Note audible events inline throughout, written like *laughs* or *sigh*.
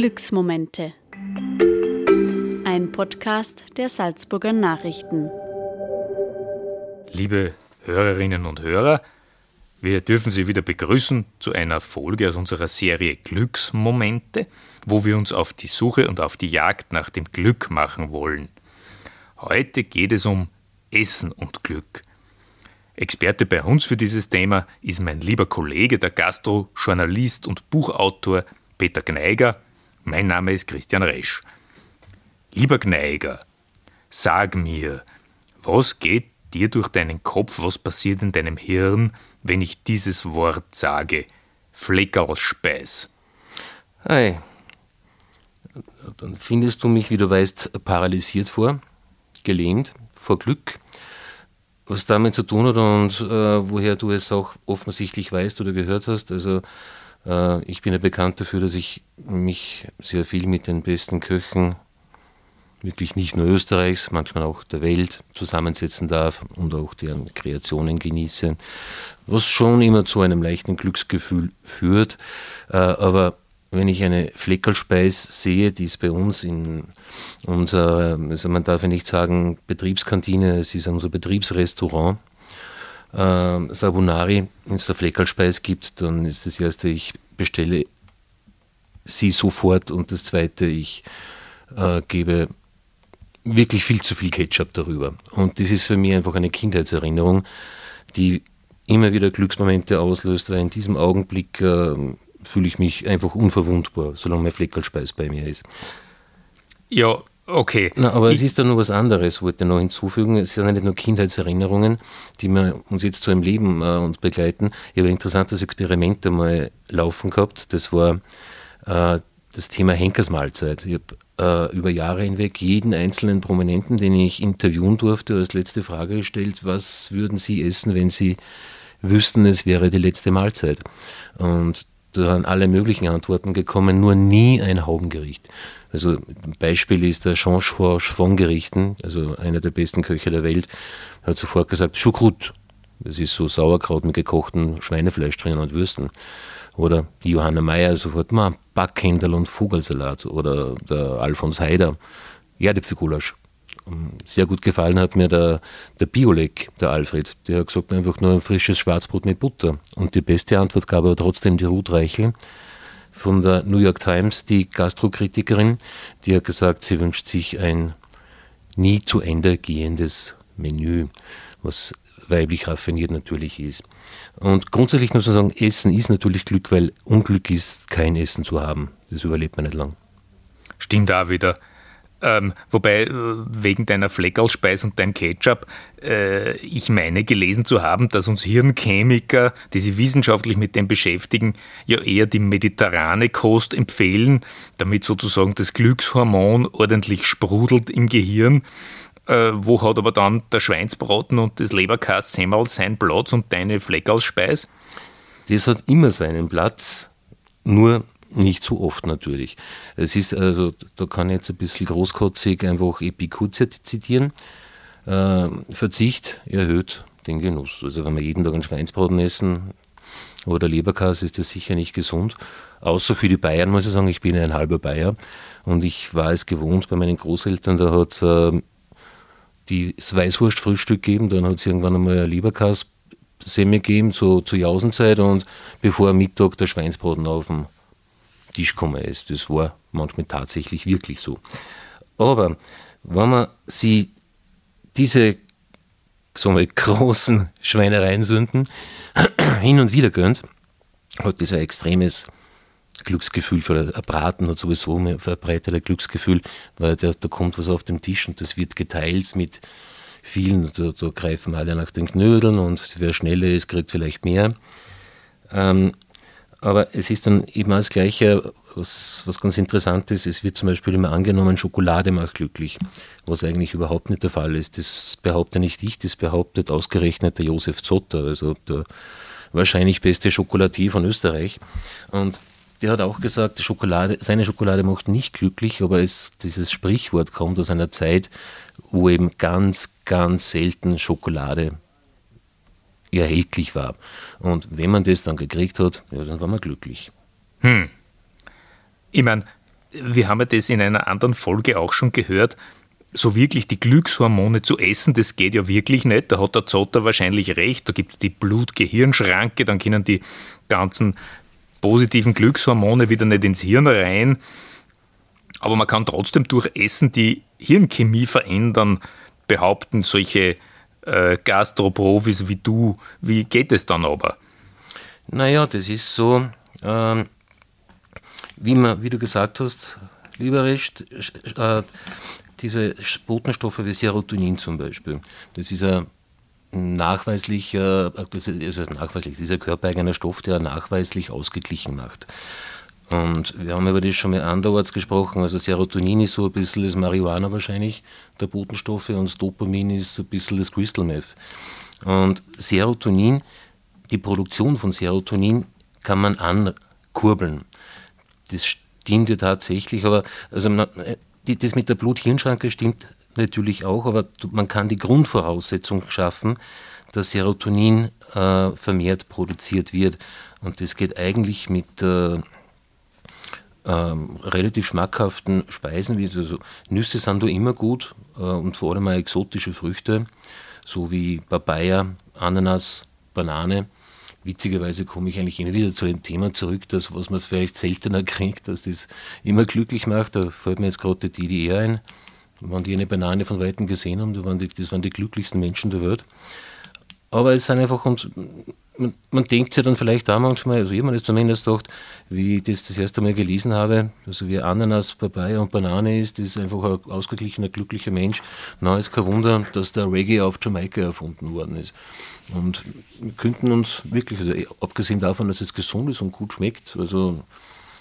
Glücksmomente. Ein Podcast der Salzburger Nachrichten. Liebe Hörerinnen und Hörer, wir dürfen Sie wieder begrüßen zu einer Folge aus unserer Serie Glücksmomente, wo wir uns auf die Suche und auf die Jagd nach dem Glück machen wollen. Heute geht es um Essen und Glück. Experte bei uns für dieses Thema ist mein lieber Kollege, der Gastro, Journalist und Buchautor Peter Gneiger. Mein Name ist Christian Resch. Lieber Gneiger, sag mir, was geht dir durch deinen Kopf, was passiert in deinem Hirn, wenn ich dieses Wort sage? Fleckerlspeis. Hey, dann findest du mich, wie du weißt, paralysiert vor, gelähmt vor Glück was damit zu tun hat und äh, woher du es auch offensichtlich weißt oder gehört hast. Also ich bin ja bekannt dafür, dass ich mich sehr viel mit den besten Köchen, wirklich nicht nur Österreichs, manchmal auch der Welt zusammensetzen darf und auch deren Kreationen genieße, was schon immer zu einem leichten Glücksgefühl führt. Äh, aber wenn ich eine Fleckerlspeis sehe, die ist bei uns in unserer, also man darf ja nicht sagen Betriebskantine, es ist unser Betriebsrestaurant, äh, Sabunari, es da Fleckerlspeis gibt, dann ist das erste, ich bestelle sie sofort und das zweite, ich äh, gebe wirklich viel zu viel Ketchup darüber. Und das ist für mich einfach eine Kindheitserinnerung, die immer wieder Glücksmomente auslöst, weil in diesem Augenblick äh, fühle ich mich einfach unverwundbar, solange mein Fleckerlspeis bei mir ist. Ja, okay. Na, aber ich es ist da noch was anderes, wollte ich noch hinzufügen. Es sind ja nicht nur Kindheitserinnerungen, die wir uns jetzt so im Leben äh, uns begleiten. Ich habe ein interessantes Experiment einmal laufen gehabt. Das war äh, das Thema Henkersmahlzeit. Ich habe äh, über Jahre hinweg jeden einzelnen Prominenten, den ich interviewen durfte, als letzte Frage gestellt, was würden Sie essen, wenn Sie wüssten, es wäre die letzte Mahlzeit. Und da sind alle möglichen Antworten gekommen, nur nie ein Haubengericht. Also ein Beispiel ist der Change von Gerichten, also einer der besten Köche der Welt, hat sofort gesagt, Schukrut. Das ist so Sauerkraut mit gekochtem Schweinefleisch drinnen und Würsten. Oder Johanna Meyer sofort, ma, Backhändel und Vogelsalat. Oder der Alfons Heider, Erdäpfelgulasch. Sehr gut gefallen hat mir der, der Biolek, der Alfred. Der hat gesagt, einfach nur ein frisches Schwarzbrot mit Butter. Und die beste Antwort gab aber trotzdem die Ruth Reichel von der New York Times, die Gastrokritikerin, die hat gesagt, sie wünscht sich ein nie zu Ende gehendes Menü, was weiblich raffiniert natürlich ist. Und grundsätzlich muss man sagen, Essen ist natürlich Glück, weil Unglück ist, kein Essen zu haben. Das überlebt man nicht lang. Stimmt da wieder. Ähm, wobei, äh, wegen deiner Fleckerlspeis und deinem Ketchup, äh, ich meine gelesen zu haben, dass uns Hirnchemiker, die sich wissenschaftlich mit dem beschäftigen, ja eher die mediterrane Kost empfehlen, damit sozusagen das Glückshormon ordentlich sprudelt im Gehirn. Äh, wo hat aber dann der Schweinsbraten und das Leberkass Semmel seinen Platz und deine Fleckerlspeis? Das hat immer seinen Platz, nur nicht so oft natürlich. Es ist also, da kann ich jetzt ein bisschen großkotzig einfach Epikur zitieren. Äh, Verzicht erhöht den Genuss. Also wenn wir jeden Tag einen Schweinsbraten essen oder Leberkas, ist das sicher nicht gesund. Außer für die Bayern muss ich sagen, ich bin ein halber Bayer und ich war es gewohnt bei meinen Großeltern, da hat es äh, das Weißwurstfrühstück gegeben, dann hat es irgendwann einmal ein Leberkas Semmel gegeben zu, zur Jausenzeit und bevor Mittag der Schweinsbraten auf dem Tisch gekommen ist. Das war manchmal tatsächlich wirklich so. Aber wenn man sie diese sagen großen *laughs* Schweinereiensünden *clears throat* hin und wieder gönnt, hat das ein extremes Glücksgefühl für ein Braten hat sowieso ein verbreitetes Glücksgefühl, weil da, da kommt was auf den Tisch und das wird geteilt mit vielen, da, da greifen alle nach den Knödeln und wer schneller ist, kriegt vielleicht mehr. Ähm, aber es ist dann eben das Gleiche, was, was ganz interessant ist. Es wird zum Beispiel immer angenommen, Schokolade macht glücklich, was eigentlich überhaupt nicht der Fall ist. Das behaupte nicht ich, das behauptet ausgerechnet der Josef Zotter, also der wahrscheinlich beste Schokolatier von Österreich. Und der hat auch gesagt, Schokolade, seine Schokolade macht nicht glücklich, aber es, dieses Sprichwort kommt aus einer Zeit, wo eben ganz, ganz selten Schokolade erhältlich war. Und wenn man das dann gekriegt hat, ja, dann war man glücklich. Hm. Ich meine, wir haben ja das in einer anderen Folge auch schon gehört, so wirklich die Glückshormone zu essen, das geht ja wirklich nicht. Da hat der Zotter wahrscheinlich recht. Da gibt es die Blut-Gehirn-Schranke, dann können die ganzen positiven Glückshormone wieder nicht ins Hirn rein. Aber man kann trotzdem durch Essen die Hirnchemie verändern, behaupten solche äh, Gastroprofis wie du. Wie geht es dann aber? Naja, das ist so, ähm, wie, man, wie du gesagt hast, lieber Recht, äh, diese Botenstoffe wie Serotonin zum Beispiel, das ist ein nachweislicher, also nachweislich, dieser körpereigener Stoff, der nachweislich ausgeglichen macht. Und wir haben über das schon mal anderorts gesprochen. Also Serotonin ist so ein bisschen das Marihuana wahrscheinlich, der Botenstoffe, und Dopamin ist ein bisschen das Crystal Meth. Und Serotonin, die Produktion von Serotonin kann man ankurbeln. Das stimmt ja tatsächlich, aber also die, das mit der Blut-Hirn-Schranke stimmt natürlich auch, aber man kann die Grundvoraussetzung schaffen, dass Serotonin äh, vermehrt produziert wird. Und das geht eigentlich mit äh, ähm, relativ schmackhaften Speisen, wie also Nüsse sind da immer gut äh, und vor allem auch exotische Früchte, so wie Papaya, Ananas, Banane. Witzigerweise komme ich eigentlich immer wieder zu dem Thema zurück, dass was man vielleicht seltener *laughs* kriegt, dass das immer glücklich macht. Da fällt mir jetzt gerade die DDR ein. Wenn die eine Banane von Weitem gesehen haben, das waren die, das waren die glücklichsten Menschen der Welt. Aber es sind einfach, und man, man denkt sich dann vielleicht auch manchmal, also ich habe mir das zumindest gedacht, wie ich das das erste Mal gelesen habe, also wie Ananas, Papaya und Banane ist, ist einfach ein ausgeglichener, glücklicher Mensch. Na, ist kein Wunder, dass der Reggae auf Jamaika erfunden worden ist. Und wir könnten uns wirklich, also abgesehen davon, dass es gesund ist und gut schmeckt, also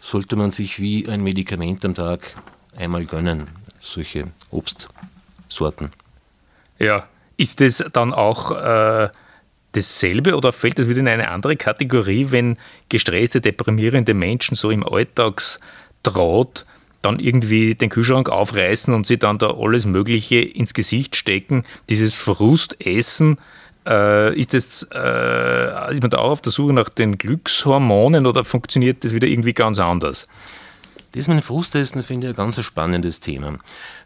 sollte man sich wie ein Medikament am Tag einmal gönnen, solche Obstsorten. Ja, ist es dann auch äh, dasselbe oder fällt das wieder in eine andere Kategorie, wenn gestresste, deprimierende Menschen so im Alltagstraut dann irgendwie den Kühlschrank aufreißen und sie dann da alles Mögliche ins Gesicht stecken, dieses Frustessen, äh, ist, das, äh, ist man da auch auf der Suche nach den Glückshormonen oder funktioniert das wieder irgendwie ganz anders? Das mit dem Frustessen finde ich ein ganz spannendes Thema,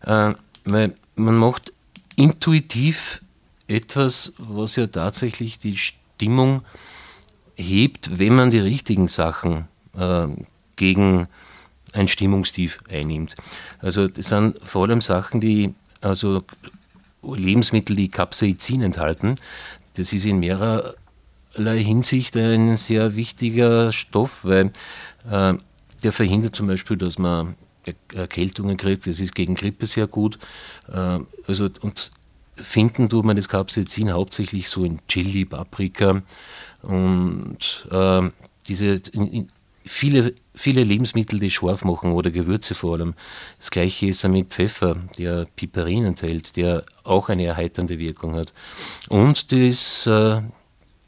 äh, weil man macht intuitiv etwas, was ja tatsächlich die Stimmung hebt, wenn man die richtigen Sachen äh, gegen ein Stimmungstief einnimmt. Also das sind vor allem Sachen, die also Lebensmittel, die Capsaicin enthalten. Das ist in mehrerlei Hinsicht ein sehr wichtiger Stoff, weil äh, der verhindert zum Beispiel, dass man Erkältungen kriegt. Das ist gegen Grippe sehr gut. Äh, also, und finden tut man das Capsaicin hauptsächlich so in Chili, Paprika und äh, diese in, in viele, viele Lebensmittel, die scharf machen oder Gewürze vor allem. Das gleiche ist mit Pfeffer, der Piperin enthält, der auch eine erheiternde Wirkung hat. Und das äh,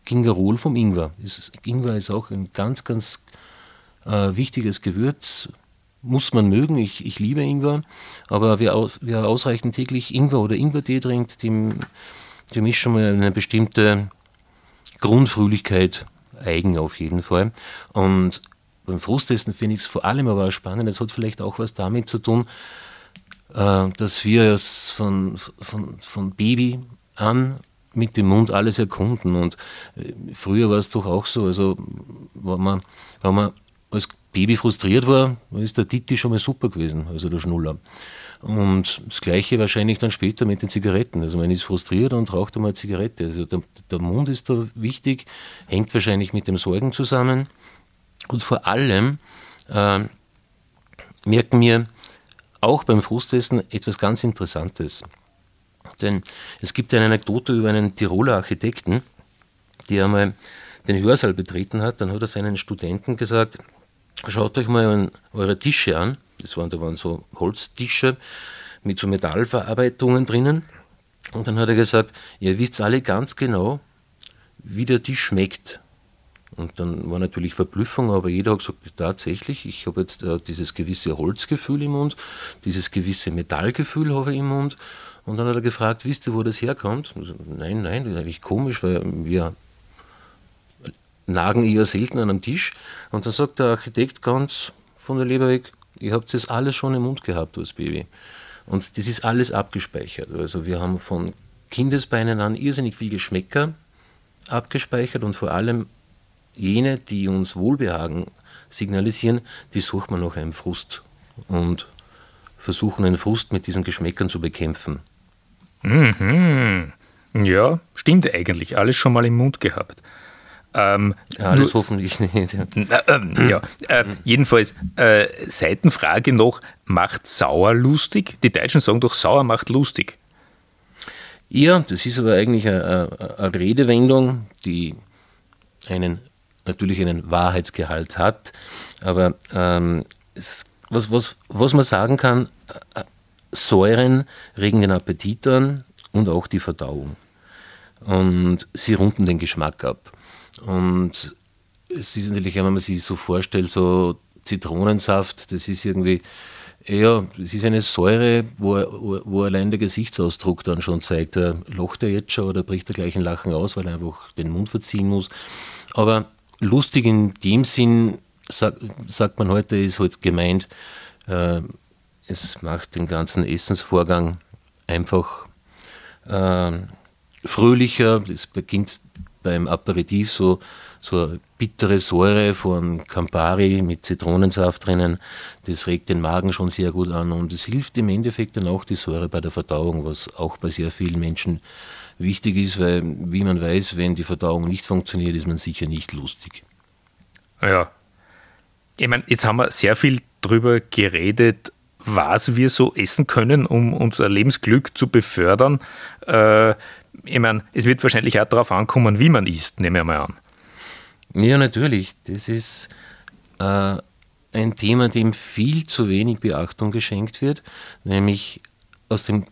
Gingerol vom Ingwer. Das Ingwer ist auch ein ganz, ganz äh, wichtiges Gewürz, muss man mögen. Ich, ich liebe Ingwer. Aber wer, wer ausreichend täglich Ingwer oder Ingwertee trinkt, dem, dem ist schon mal eine bestimmte Grundfröhlichkeit eigen auf jeden Fall. Und beim Frustessen finde ich es vor allem aber spannend. Es hat vielleicht auch was damit zu tun, äh, dass wir es von, von, von Baby an mit dem Mund alles erkunden. Und äh, früher war es doch auch so, also wenn man, wenn man als Baby frustriert war, ist der Titi schon mal super gewesen, also der Schnuller. Und das Gleiche wahrscheinlich dann später mit den Zigaretten. Also man ist frustriert und raucht einmal eine Zigarette. Also der, der Mund ist da wichtig, hängt wahrscheinlich mit dem Sorgen zusammen. Und vor allem äh, merken wir auch beim Frustessen etwas ganz Interessantes. Denn es gibt eine Anekdote über einen Tiroler Architekten, der einmal den Hörsaal betreten hat. Dann hat er seinen Studenten gesagt, Schaut euch mal eure Tische an. Das waren, da waren so Holztische mit so Metallverarbeitungen drinnen. Und dann hat er gesagt, ihr wisst alle ganz genau, wie der Tisch schmeckt. Und dann war natürlich Verblüffung, aber jeder hat gesagt, tatsächlich, ich habe jetzt äh, dieses gewisse Holzgefühl im Mund, dieses gewisse Metallgefühl habe ich im Mund. Und dann hat er gefragt, wisst ihr, wo das herkommt? Nein, nein, das ist eigentlich komisch, weil wir nagen eher selten an einem Tisch. Und dann sagt der Architekt ganz von der Leber weg, ihr habt das alles schon im Mund gehabt als Baby. Und das ist alles abgespeichert. Also wir haben von Kindesbeinen an irrsinnig viel Geschmäcker abgespeichert und vor allem jene, die uns Wohlbehagen signalisieren, die sucht man nach einem Frust und versuchen einen Frust mit diesen Geschmäckern zu bekämpfen. Mhm. Ja, stimmt eigentlich. Alles schon mal im Mund gehabt. Ähm, Alles hoffentlich nicht. *laughs* Ja, äh, ja. Äh, jedenfalls, äh, Seitenfrage noch: Macht sauer lustig? Die Deutschen sagen doch, sauer macht lustig. Ja, das ist aber eigentlich eine, eine Redewendung, die einen natürlich einen Wahrheitsgehalt hat. Aber ähm, es, was, was, was man sagen kann, äh, Säuren regen den Appetit an und auch die Verdauung. Und sie runden den Geschmack ab. Und es ist natürlich, wenn man sich so vorstellt, so Zitronensaft, das ist irgendwie, ja, es ist eine Säure, wo, wo allein der Gesichtsausdruck dann schon zeigt, er locht er jetzt schon oder bricht er gleich ein Lachen aus, weil er einfach den Mund verziehen muss. Aber lustig in dem Sinn, sagt, sagt man heute, ist halt gemeint, äh, es macht den ganzen Essensvorgang einfach äh, fröhlicher. Es beginnt beim Aperitif so, so bittere Säure von Campari mit Zitronensaft drinnen. Das regt den Magen schon sehr gut an und es hilft im Endeffekt dann auch die Säure bei der Verdauung, was auch bei sehr vielen Menschen wichtig ist, weil, wie man weiß, wenn die Verdauung nicht funktioniert, ist man sicher nicht lustig. Ja. Ich meine, jetzt haben wir sehr viel drüber geredet, was wir so essen können, um unser Lebensglück zu befördern. Äh, ich meine, es wird wahrscheinlich auch darauf ankommen, wie man isst, nehme ich mal an. Ja, natürlich. Das ist äh, ein Thema, dem viel zu wenig Beachtung geschenkt wird, nämlich aus dem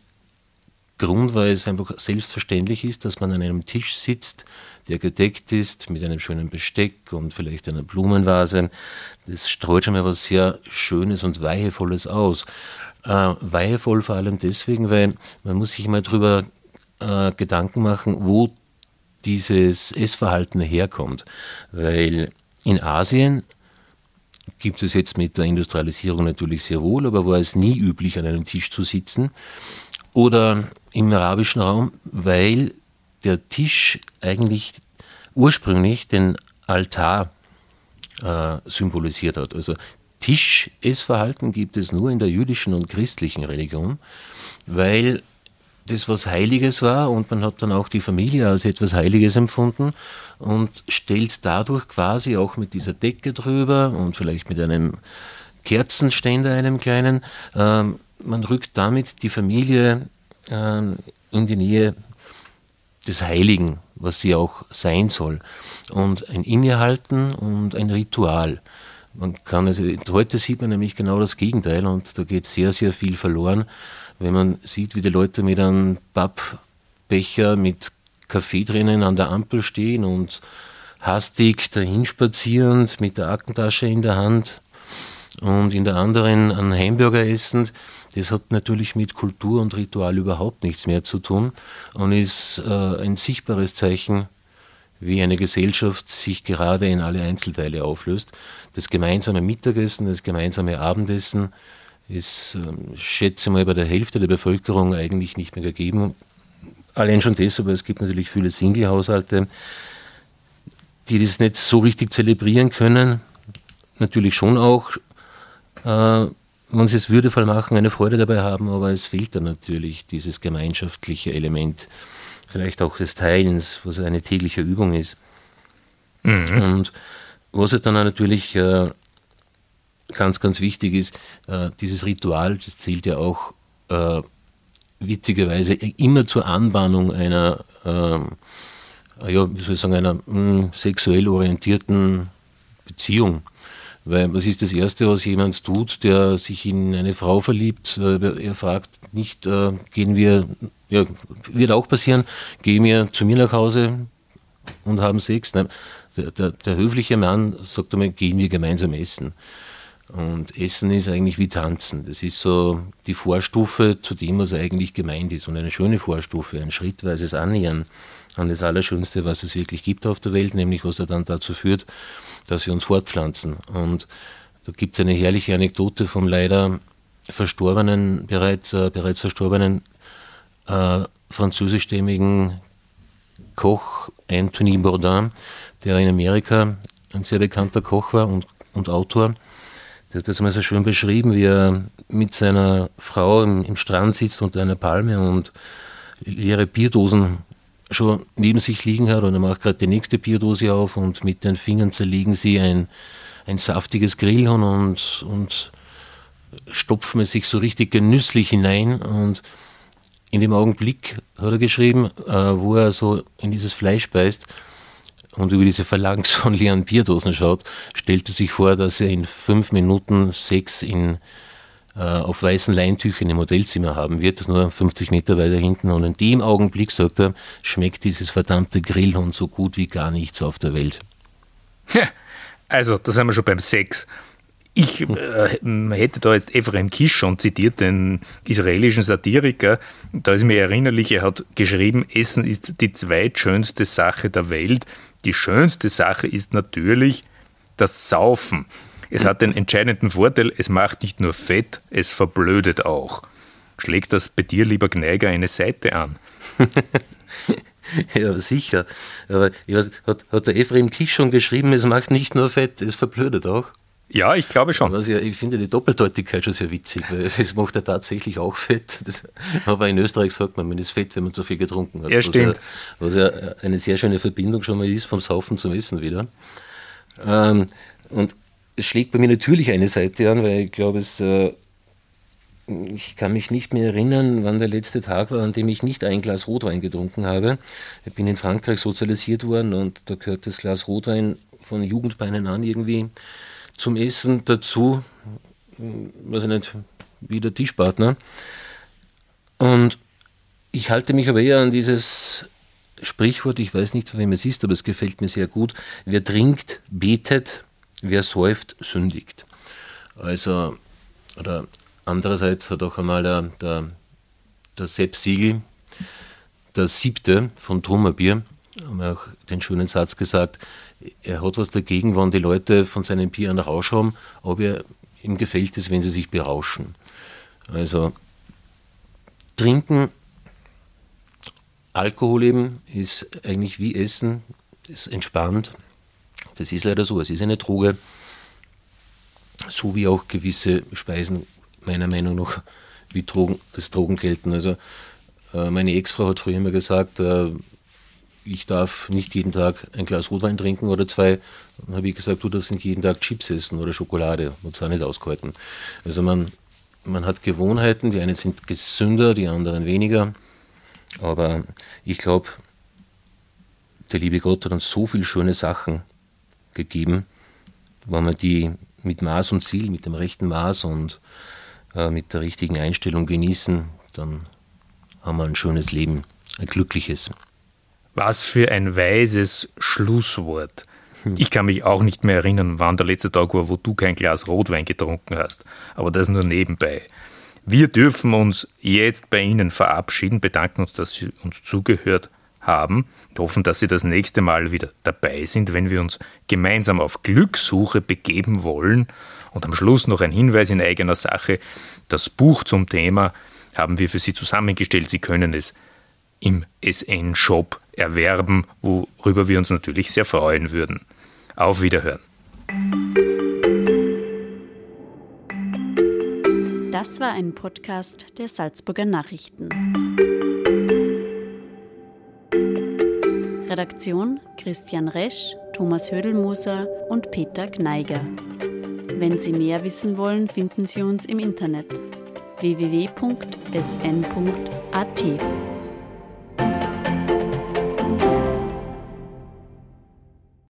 Grund, weil es einfach selbstverständlich ist, dass man an einem Tisch sitzt, der gedeckt ist mit einem schönen Besteck und vielleicht einer Blumenvase. Das streut schon mal was sehr Schönes und Weihevolles aus. Äh, weihevoll vor allem deswegen, weil man muss sich mal drüber äh, Gedanken machen, wo dieses Essverhalten herkommt. Weil in Asien gibt es jetzt mit der Industrialisierung natürlich sehr wohl, aber war es nie üblich, an einem Tisch zu sitzen. Oder im arabischen Raum, weil der Tisch eigentlich ursprünglich den Altar äh, symbolisiert hat. Also Tischessverhalten gibt es nur in der jüdischen und christlichen Religion, weil das was Heiliges war und man hat dann auch die Familie als etwas Heiliges empfunden und stellt dadurch quasi auch mit dieser Decke drüber und vielleicht mit einem Kerzenständer, einem kleinen, ähm, man rückt damit die Familie ähm, in die Nähe des Heiligen, was sie auch sein soll. Und ein Innehalten und ein Ritual. Man kann also, heute sieht man nämlich genau das Gegenteil und da geht sehr, sehr viel verloren wenn man sieht, wie die Leute mit einem Pappbecher mit Kaffee drinnen an der Ampel stehen und hastig dahinspazierend mit der Aktentasche in der Hand und in der anderen einen Hamburger essend, das hat natürlich mit Kultur und Ritual überhaupt nichts mehr zu tun und ist äh, ein sichtbares Zeichen, wie eine Gesellschaft sich gerade in alle Einzelteile auflöst. Das gemeinsame Mittagessen, das gemeinsame Abendessen, ist, ähm, schätze mal, bei der Hälfte der Bevölkerung eigentlich nicht mehr gegeben. Allein schon deshalb, es gibt natürlich viele Single-Haushalte, die das nicht so richtig zelebrieren können. Natürlich schon auch, äh, wenn sie es würdevoll machen, eine Freude dabei haben, aber es fehlt dann natürlich dieses gemeinschaftliche Element, vielleicht auch des Teilens, was eine tägliche Übung ist. Mhm. Und was halt dann natürlich äh, ganz, ganz wichtig ist, äh, dieses Ritual, das zählt ja auch äh, witzigerweise immer zur Anbahnung einer, äh, ja, wie soll ich sagen, einer mh, hm, sexuell orientierten Beziehung. Weil was ist das Erste, was jemand tut, der sich in eine Frau verliebt? Äh, er fragt nicht, äh, gehen wir, ja, wird auch passieren, gehen wir zu mir nach Hause und haben Sex. Nein, der, der, der höfliche Mann sagt einmal, gehen wir gemeinsam essen. Und Essen ist eigentlich wie Tanzen. Das ist so die Vorstufe zu dem, was eigentlich gemeint ist. Und eine schöne Vorstufe, ein schrittweises Annähern an das Allerschönste, was es wirklich gibt auf der Welt, nämlich was er dann dazu führt, dass wir uns fortpflanzen. Und Da gibt es eine herrliche Anekdote vom leider verstorbenen, bereits, äh, bereits verstorbenen äh, französischstämmigen Koch Anthony Bourdain, der in Amerika ein sehr bekannter Koch war und, und Autor. Der hat das mal so schön beschrieben, wie er mit seiner Frau im, im Strand sitzt unter einer Palme und leere Bierdosen schon neben sich liegen hat. Und er macht gerade die nächste Bierdose auf und mit den Fingern zerlegen sie ein, ein saftiges Grillhorn und, und stopfen es sich so richtig genüsslich hinein. Und in dem Augenblick hat er geschrieben, äh, wo er so in dieses Fleisch beißt und über diese Phalanx von leeren Bierdosen schaut, stellt er sich vor, dass er in fünf Minuten Sex in äh, auf weißen Leintüchern im Hotelzimmer haben wird, nur 50 Meter weiter hinten. Und in dem Augenblick, sagt er, schmeckt dieses verdammte Grillhund so gut wie gar nichts auf der Welt. also, da sind wir schon beim Sex. Ich äh, hätte da jetzt Ephraim Kishon zitiert, den israelischen Satiriker. Da ist mir erinnerlich, er hat geschrieben, Essen ist die zweitschönste Sache der Welt. Die schönste Sache ist natürlich das Saufen. Es hat den entscheidenden Vorteil, es macht nicht nur fett, es verblödet auch. Schlägt das bei dir, lieber Gneiger, eine Seite an? *laughs* ja, sicher. Aber weiß, hat, hat der Ephraim Kisch schon geschrieben, es macht nicht nur fett, es verblödet auch? Ja, ich glaube schon. Also, ich finde die Doppeldeutigkeit schon sehr witzig, weil es, macht ja tatsächlich auch fett. Das, aber in Österreich sagt man, man ist fett, wenn man zu viel getrunken hat. Ja, stimmt. Was ja, was ja eine sehr schöne Verbindung schon mal ist vom Saufen zum Essen wieder. Ähm, und es schlägt bei mir natürlich eine Seite an, weil ich glaube, es, äh, ich kann mich nicht mehr erinnern, wann der letzte Tag war, an dem ich nicht ein Glas Rotwein getrunken habe. Ich bin in Frankreich sozialisiert worden und da gehört das Glas Rotwein von Jugendbeinen an irgendwie zum Essen dazu, weiß ich nicht, wie der Tischpartner. Und ich halte mich aber eher an dieses Sprichwort, ich weiß nicht, von wem es ist, aber es gefällt mir sehr gut. Wer trinkt, betet, wer säuft, sündigt. Also, oder andererseits hat auch einmal der, der, der Sepp Siegel, der siebte von Trummerbier, haben auch den schönen Satz gesagt, er hat was dagegen, wenn die Leute von seinem Bier einen Rausch haben, aber ihm gefällt es, wenn sie sich berauschen. Also trinken, Alkohol eben ist eigentlich wie Essen, ist entspannt, das ist leider so. Es ist eine Droge, so wie auch gewisse Speisen meiner Meinung nach wie Drogen, als Drogen gelten. Also äh, meine Ex-Frau hat früher immer gesagt, äh, ich darf nicht jeden Tag ein Glas Rotwein trinken oder zwei. Dann habe ich gesagt, du darfst nicht jeden Tag Chips essen oder Schokolade und zwar nicht ausgehalten. Also man, man hat Gewohnheiten, die einen sind gesünder, die anderen weniger. Aber ich glaube, der liebe Gott hat uns so viele schöne Sachen gegeben, wenn wir die mit Maß und Ziel, mit dem rechten Maß und äh, mit der richtigen Einstellung genießen, dann haben wir ein schönes Leben, ein glückliches. Was für ein weises Schlusswort. Hm. Ich kann mich auch nicht mehr erinnern, wann der letzte Tag war, wo du kein Glas Rotwein getrunken hast. Aber das nur nebenbei. Wir dürfen uns jetzt bei Ihnen verabschieden, bedanken uns, dass Sie uns zugehört haben. Wir hoffen, dass Sie das nächste Mal wieder dabei sind, wenn wir uns gemeinsam auf Glückssuche begeben wollen. Und am Schluss noch ein Hinweis in eigener Sache. Das Buch zum Thema haben wir für Sie zusammengestellt. Sie können es im SN-Shop erwerben, worüber wir uns natürlich sehr freuen würden. Auf Wiederhören. Das war ein Podcast der Salzburger Nachrichten. Redaktion Christian Resch, Thomas Hödelmoser und Peter Gneiger. Wenn Sie mehr wissen wollen, finden Sie uns im Internet www.sn.at.